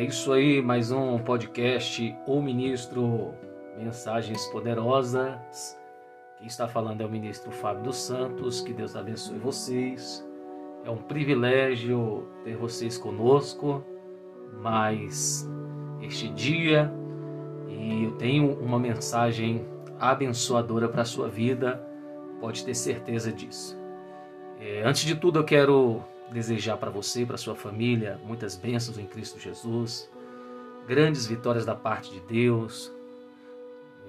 É isso aí, mais um podcast O Ministro Mensagens Poderosas. Quem está falando é o ministro Fábio dos Santos. Que Deus abençoe vocês. É um privilégio ter vocês conosco mais este dia e eu tenho uma mensagem abençoadora para a sua vida, pode ter certeza disso. É, antes de tudo, eu quero desejar para você, para sua família, muitas bênçãos em Cristo Jesus, grandes vitórias da parte de Deus.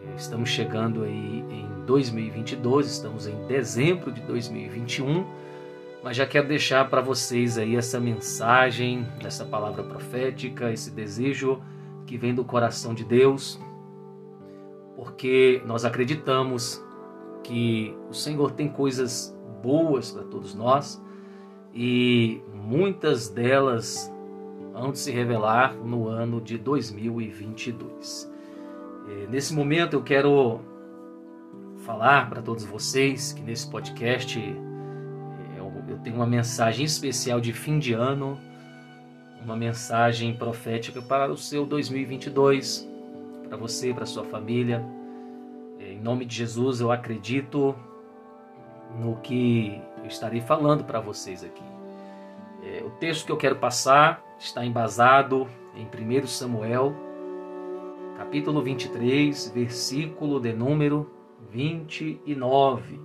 É, estamos chegando aí em 2022, estamos em dezembro de 2021, mas já quero deixar para vocês aí essa mensagem, essa palavra profética, esse desejo que vem do coração de Deus, porque nós acreditamos que o Senhor tem coisas boas para todos nós e muitas delas vão se revelar no ano de 2022. Nesse momento eu quero falar para todos vocês que nesse podcast eu tenho uma mensagem especial de fim de ano uma mensagem profética para o seu 2022, para você, para sua família. Em nome de Jesus, eu acredito no que eu estarei falando para vocês aqui. É, o texto que eu quero passar está embasado em 1 Samuel, capítulo 23, versículo de número 29.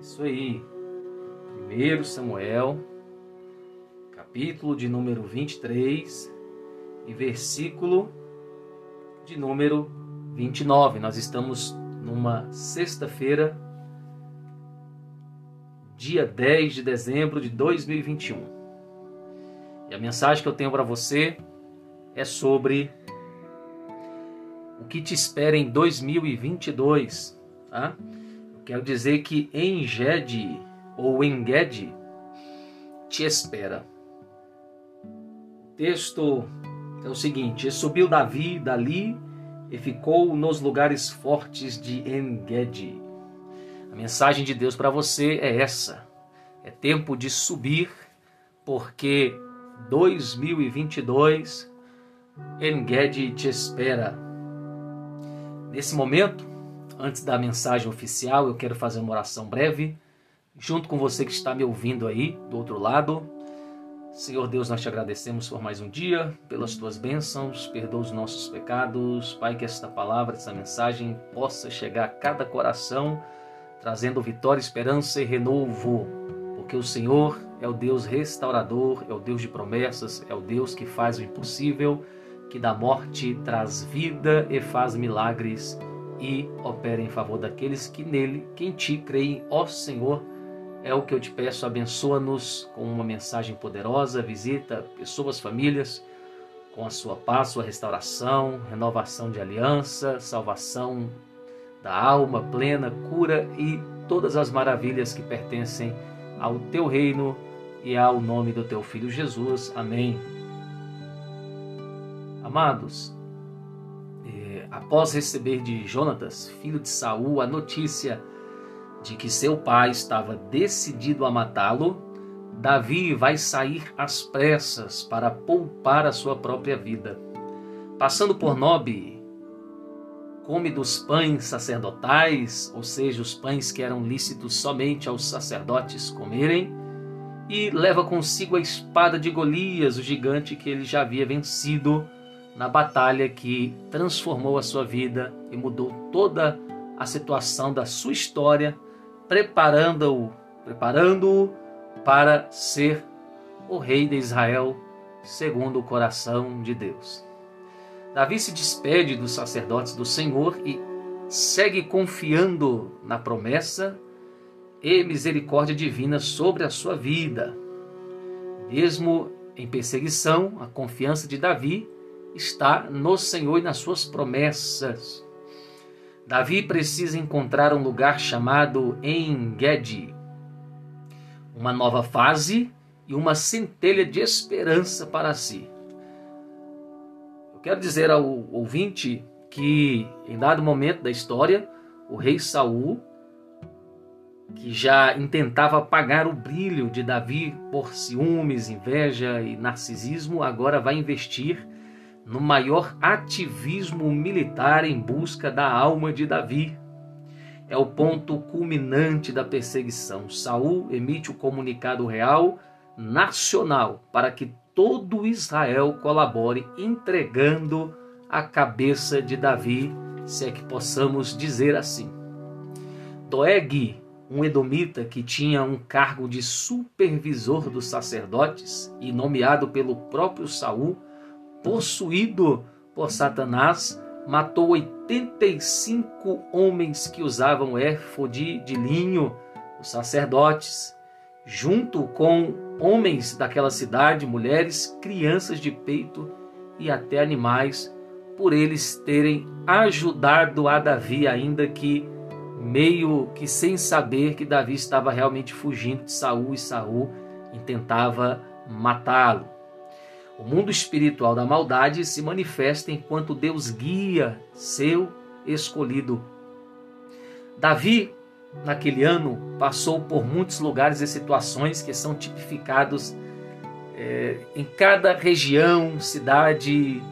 Isso aí. 1 Samuel capítulo de número 23 e versículo de número 29. Nós estamos numa sexta-feira, dia 10 de dezembro de 2021. E a mensagem que eu tenho para você é sobre o que te espera em 2022. Tá? Eu quero dizer que Engede ou Engede te espera texto é o seguinte: e subiu Davi dali e ficou nos lugares fortes de Engedi. A mensagem de Deus para você é essa: é tempo de subir, porque 2022 Engedi te espera. Nesse momento, antes da mensagem oficial, eu quero fazer uma oração breve, junto com você que está me ouvindo aí do outro lado. Senhor Deus, nós te agradecemos por mais um dia, pelas tuas bênçãos, perdoa os nossos pecados. Pai, que esta palavra, essa mensagem possa chegar a cada coração, trazendo vitória, esperança e renovo, porque o Senhor é o Deus restaurador, é o Deus de promessas, é o Deus que faz o impossível, que da morte traz vida e faz milagres e opera em favor daqueles que nele, que em ti creem, ó Senhor é o que eu te peço, abençoa-nos com uma mensagem poderosa, visita pessoas, famílias, com a sua paz, sua restauração, renovação de aliança, salvação da alma plena, cura e todas as maravilhas que pertencem ao teu reino e ao nome do teu filho Jesus. Amém. Amados, eh, após receber de Jonatas, filho de Saul, a notícia de que seu pai estava decidido a matá-lo, Davi vai sair às pressas para poupar a sua própria vida. Passando por Nobe, come dos pães sacerdotais, ou seja, os pães que eram lícitos somente aos sacerdotes comerem, e leva consigo a espada de Golias, o gigante que ele já havia vencido na batalha que transformou a sua vida e mudou toda a situação da sua história preparando-o, preparando-o para ser o rei de Israel segundo o coração de Deus. Davi se despede dos sacerdotes do Senhor e segue confiando na promessa e misericórdia divina sobre a sua vida. Mesmo em perseguição, a confiança de Davi está no Senhor e nas suas promessas. Davi precisa encontrar um lugar chamado Engedi, uma nova fase e uma centelha de esperança para si. Quero dizer ao ouvinte que, em dado momento da história, o rei Saul que já intentava apagar o brilho de Davi por ciúmes, inveja e narcisismo, agora vai investir no maior ativismo militar em busca da alma de Davi. É o ponto culminante da perseguição. Saul emite o comunicado real nacional para que todo Israel colabore entregando a cabeça de Davi, se é que possamos dizer assim. Doeg, um edomita que tinha um cargo de supervisor dos sacerdotes e nomeado pelo próprio Saul, possuído por Satanás, matou 85 homens que usavam éfode de linho, os sacerdotes, junto com homens daquela cidade, mulheres, crianças de peito e até animais, por eles terem ajudado a Davi, ainda que meio que sem saber que Davi estava realmente fugindo de Saul e Saul intentava matá-lo. O mundo espiritual da maldade se manifesta enquanto Deus guia seu escolhido. Davi, naquele ano, passou por muitos lugares e situações que são tipificados é, em cada região, cidade,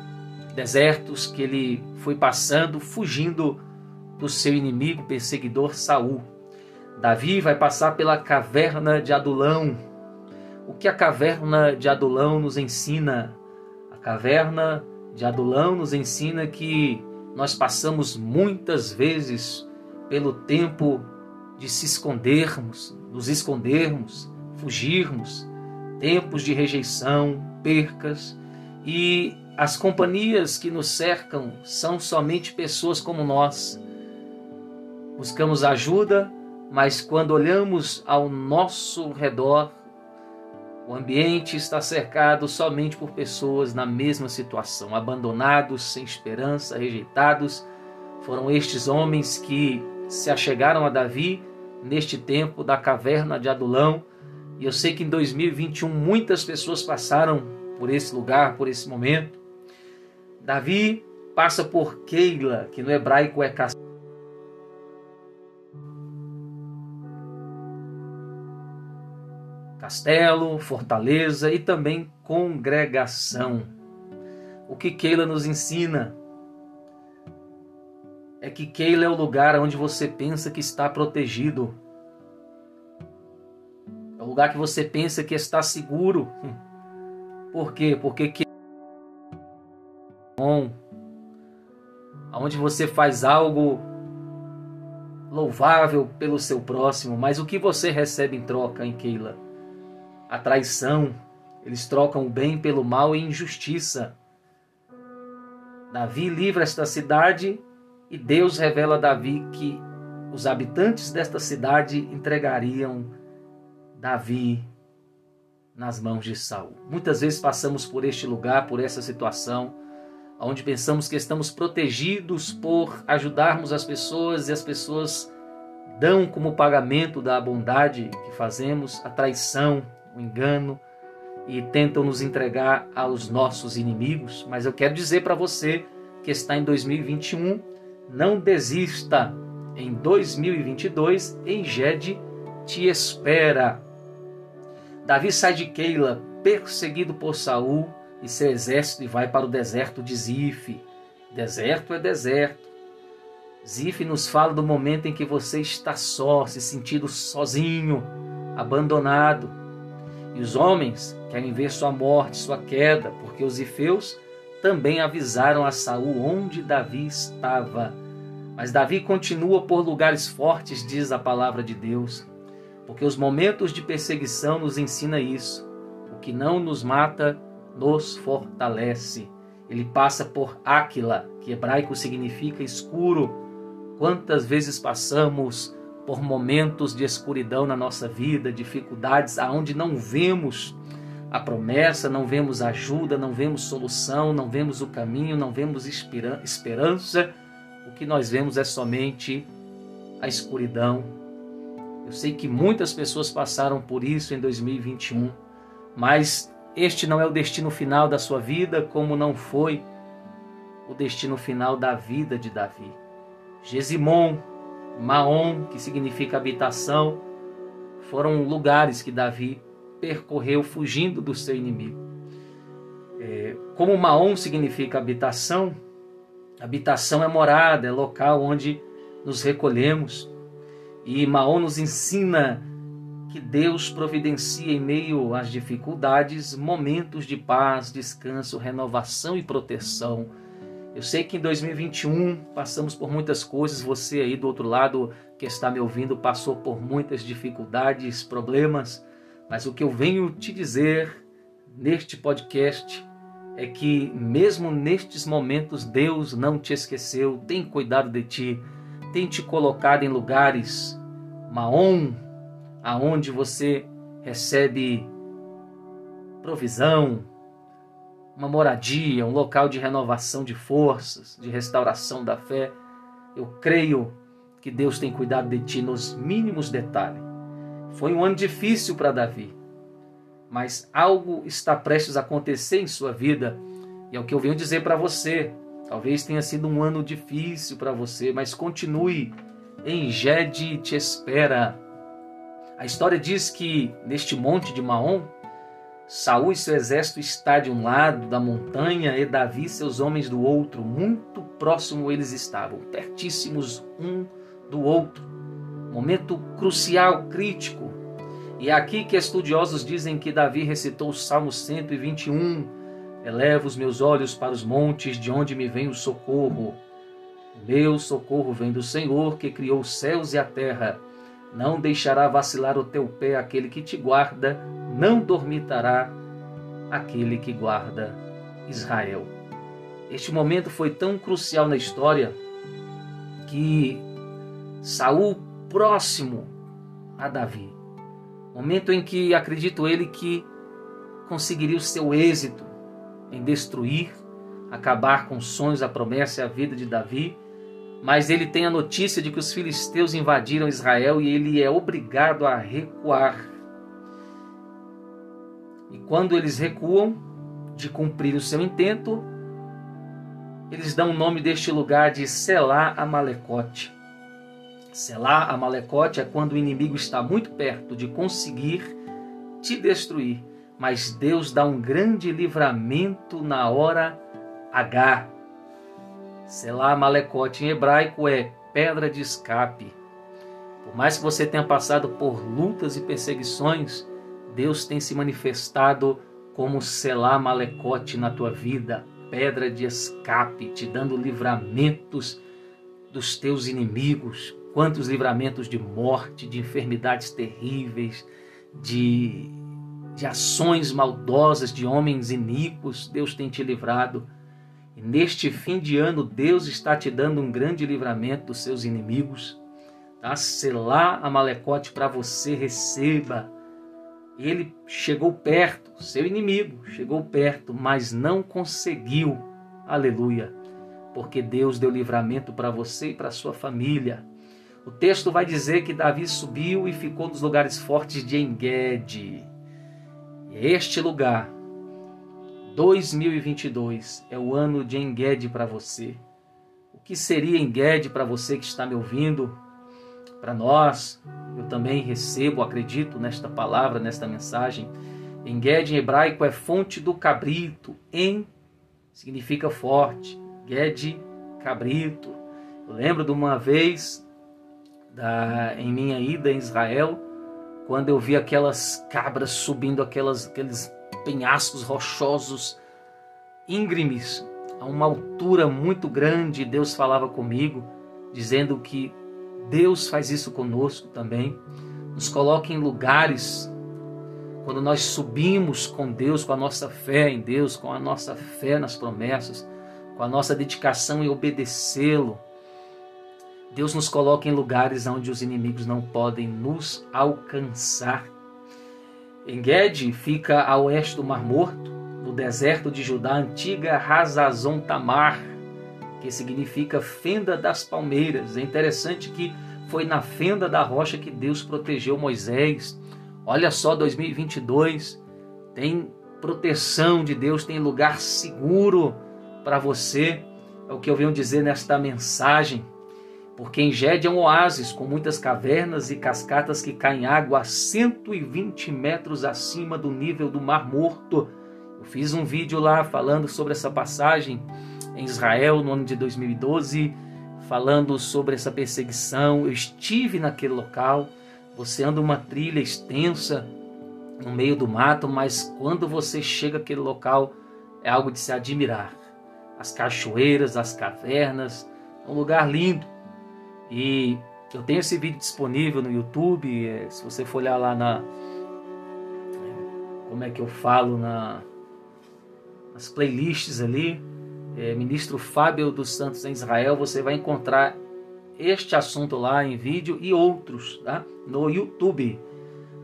desertos que ele foi passando, fugindo do seu inimigo perseguidor Saul. Davi vai passar pela caverna de Adulão, o que a caverna de Adulão nos ensina? A caverna de Adulão nos ensina que nós passamos muitas vezes pelo tempo de se escondermos, nos escondermos, fugirmos, tempos de rejeição, percas e as companhias que nos cercam são somente pessoas como nós. Buscamos ajuda, mas quando olhamos ao nosso redor, o ambiente está cercado somente por pessoas na mesma situação, abandonados, sem esperança, rejeitados. Foram estes homens que se achegaram a Davi neste tempo da caverna de Adulão. E eu sei que em 2021 muitas pessoas passaram por esse lugar, por esse momento. Davi passa por Keila, que no hebraico é castelo fortaleza e também congregação. O que Keila nos ensina é que Keila é o lugar onde você pensa que está protegido. É o lugar que você pensa que está seguro. Por quê? Porque Keila é bom, onde você faz algo louvável pelo seu próximo, mas o que você recebe em troca em Keila? a traição, eles trocam o bem pelo mal e injustiça. Davi livra esta cidade e Deus revela a Davi que os habitantes desta cidade entregariam Davi nas mãos de Saul. Muitas vezes passamos por este lugar, por essa situação, onde pensamos que estamos protegidos por ajudarmos as pessoas e as pessoas dão como pagamento da bondade que fazemos a traição, o engano e tentam nos entregar aos nossos inimigos. Mas eu quero dizer para você que está em 2021, não desista. Em 2022, Engede te espera. Davi sai de Keila, perseguido por Saul e seu exército, e vai para o deserto de Zif. Deserto é deserto. Zif nos fala do momento em que você está só, se sentindo sozinho, abandonado. E os homens querem ver sua morte, sua queda, porque os ifeus também avisaram a Saul onde Davi estava. Mas Davi continua por lugares fortes, diz a palavra de Deus, porque os momentos de perseguição nos ensina isso. O que não nos mata nos fortalece. Ele passa por Áquila, que hebraico significa escuro. Quantas vezes passamos por momentos de escuridão na nossa vida, dificuldades aonde não vemos a promessa, não vemos ajuda, não vemos solução, não vemos o caminho, não vemos esperança. O que nós vemos é somente a escuridão. Eu sei que muitas pessoas passaram por isso em 2021, mas este não é o destino final da sua vida, como não foi o destino final da vida de Davi. Gesimon Maom, que significa habitação, foram lugares que Davi percorreu fugindo do seu inimigo. É, como Maom significa habitação, habitação é morada, é local onde nos recolhemos. E Maom nos ensina que Deus providencia em meio às dificuldades momentos de paz, descanso, renovação e proteção. Eu sei que em 2021 passamos por muitas coisas, você aí do outro lado que está me ouvindo passou por muitas dificuldades, problemas, mas o que eu venho te dizer neste podcast é que mesmo nestes momentos Deus não te esqueceu, tem cuidado de ti, tem te colocado em lugares maom, aonde você recebe provisão, uma moradia, um local de renovação de forças, de restauração da fé. Eu creio que Deus tem cuidado de ti nos mínimos detalhes. Foi um ano difícil para Davi, mas algo está prestes a acontecer em sua vida, e é o que eu venho dizer para você. Talvez tenha sido um ano difícil para você, mas continue. Engede te espera. A história diz que neste monte de Maom, Saul e seu exército está de um lado da montanha e Davi e seus homens do outro. Muito próximo eles estavam, pertíssimos um do outro. Momento crucial, crítico. E é aqui que estudiosos dizem que Davi recitou o Salmo 121. Eleva os meus olhos para os montes, de onde me vem o socorro. Meu socorro vem do Senhor, que criou os céus e a terra. Não deixará vacilar o teu pé aquele que te guarda, não dormitará aquele que guarda Israel. Este momento foi tão crucial na história que Saul próximo a Davi. Momento em que acredito ele que conseguiria o seu êxito em destruir, acabar com os sonhos, a promessa e a vida de Davi mas ele tem a notícia de que os filisteus invadiram Israel e ele é obrigado a recuar. E quando eles recuam de cumprir o seu intento, eles dão o nome deste lugar de Selá Amalecote. Selá Amalecote é quando o inimigo está muito perto de conseguir te destruir, mas Deus dá um grande livramento na hora H. Selá Malecote em hebraico é pedra de escape. Por mais que você tenha passado por lutas e perseguições, Deus tem se manifestado como Selá Malecote na tua vida, pedra de escape, te dando livramentos dos teus inimigos. Quantos livramentos de morte, de enfermidades terríveis, de, de ações maldosas de homens iníquos, Deus tem te livrado. E neste fim de ano, Deus está te dando um grande livramento dos seus inimigos. Tá? Selar a Malecote para você, receba. Ele chegou perto, seu inimigo chegou perto, mas não conseguiu. Aleluia. Porque Deus deu livramento para você e para sua família. O texto vai dizer que Davi subiu e ficou nos lugares fortes de Engede. E este lugar 2022 é o ano de Engede para você. O que seria Engede para você que está me ouvindo? Para nós, eu também recebo, acredito nesta palavra, nesta mensagem. Engede em hebraico é fonte do cabrito. En significa forte. Gede, cabrito. Eu lembro de uma vez da, em minha ida em Israel, quando eu vi aquelas cabras subindo aquelas, aqueles penhascos rochosos, íngremes, a uma altura muito grande. Deus falava comigo, dizendo que Deus faz isso conosco também. Nos coloca em lugares quando nós subimos com Deus, com a nossa fé em Deus, com a nossa fé nas promessas, com a nossa dedicação em obedecê-lo. Deus nos coloca em lugares onde os inimigos não podem nos alcançar. Engedi fica a oeste do Mar Morto, no deserto de Judá, antiga Razazon Tamar, que significa fenda das palmeiras. É interessante que foi na fenda da rocha que Deus protegeu Moisés. Olha só, 2022 tem proteção de Deus, tem lugar seguro para você. É o que eu venho dizer nesta mensagem. Porque Engede é um oásis com muitas cavernas e cascatas que caem água a 120 metros acima do nível do Mar Morto. Eu fiz um vídeo lá falando sobre essa passagem em Israel no ano de 2012, falando sobre essa perseguição. Eu estive naquele local. Você anda uma trilha extensa no meio do mato, mas quando você chega àquele local é algo de se admirar. As cachoeiras, as cavernas, é um lugar lindo e eu tenho esse vídeo disponível no YouTube. É, se você for olhar lá na. Como é que eu falo? Na, nas playlists ali. É, Ministro Fábio dos Santos em Israel. Você vai encontrar este assunto lá em vídeo e outros tá? no YouTube.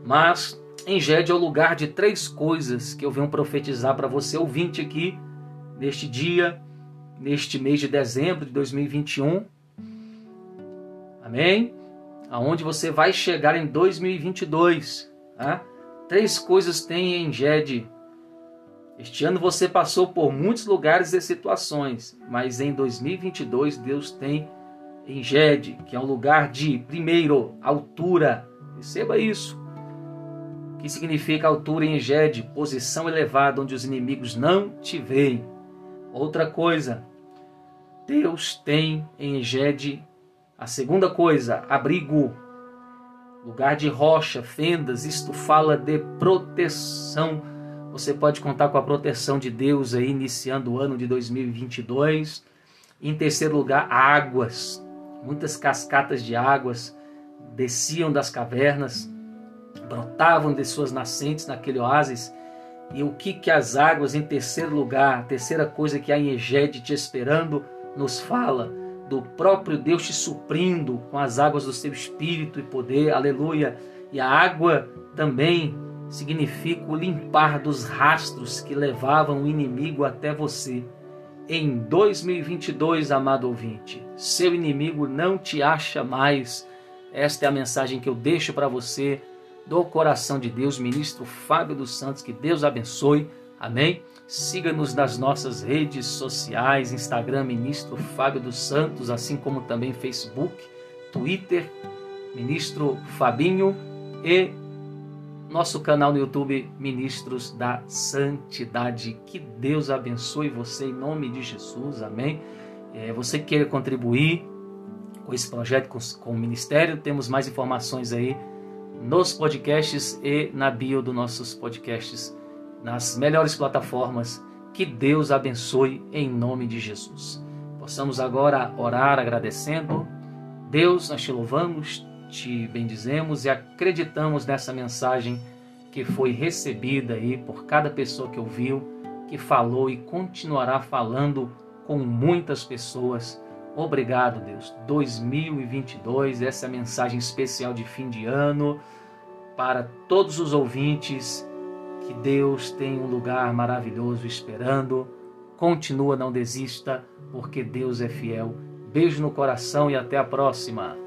Mas Engede é o lugar de três coisas que eu venho profetizar para você ouvinte aqui neste dia, neste mês de dezembro de 2021 Amém? Aonde você vai chegar em 2022. Tá? Três coisas tem em Ged. Este ano você passou por muitos lugares e situações, mas em 2022 Deus tem em Ged, que é um lugar de, primeiro, altura. Receba isso. O que significa altura em Ged? Posição elevada, onde os inimigos não te veem. Outra coisa, Deus tem em Ged a segunda coisa, abrigo, lugar de rocha, fendas, isto fala de proteção. Você pode contar com a proteção de Deus aí iniciando o ano de 2022. Em terceiro lugar, águas. Muitas cascatas de águas desciam das cavernas, brotavam de suas nascentes naquele oásis. E o que que as águas em terceiro lugar, a terceira coisa que há em Egede te esperando, nos fala? Do próprio Deus te suprindo com as águas do seu espírito e poder, aleluia. E a água também significa o limpar dos rastros que levavam o inimigo até você. Em 2022, amado ouvinte, seu inimigo não te acha mais. Esta é a mensagem que eu deixo para você do coração de Deus, ministro Fábio dos Santos. Que Deus abençoe. Amém. Siga-nos nas nossas redes sociais, Instagram, Ministro Fábio dos Santos, assim como também Facebook, Twitter, Ministro Fabinho e nosso canal no YouTube, Ministros da Santidade. Que Deus abençoe você em nome de Jesus, amém. É, você queira contribuir com esse projeto, com, com o Ministério, temos mais informações aí nos podcasts e na bio dos nossos podcasts nas melhores plataformas. Que Deus abençoe em nome de Jesus. Possamos agora orar agradecendo. Deus, nós te louvamos, te bendizemos e acreditamos nessa mensagem que foi recebida aí por cada pessoa que ouviu, que falou e continuará falando com muitas pessoas. Obrigado, Deus. 2022, essa mensagem especial de fim de ano para todos os ouvintes que Deus tem um lugar maravilhoso esperando. Continua, não desista, porque Deus é fiel. Beijo no coração e até a próxima.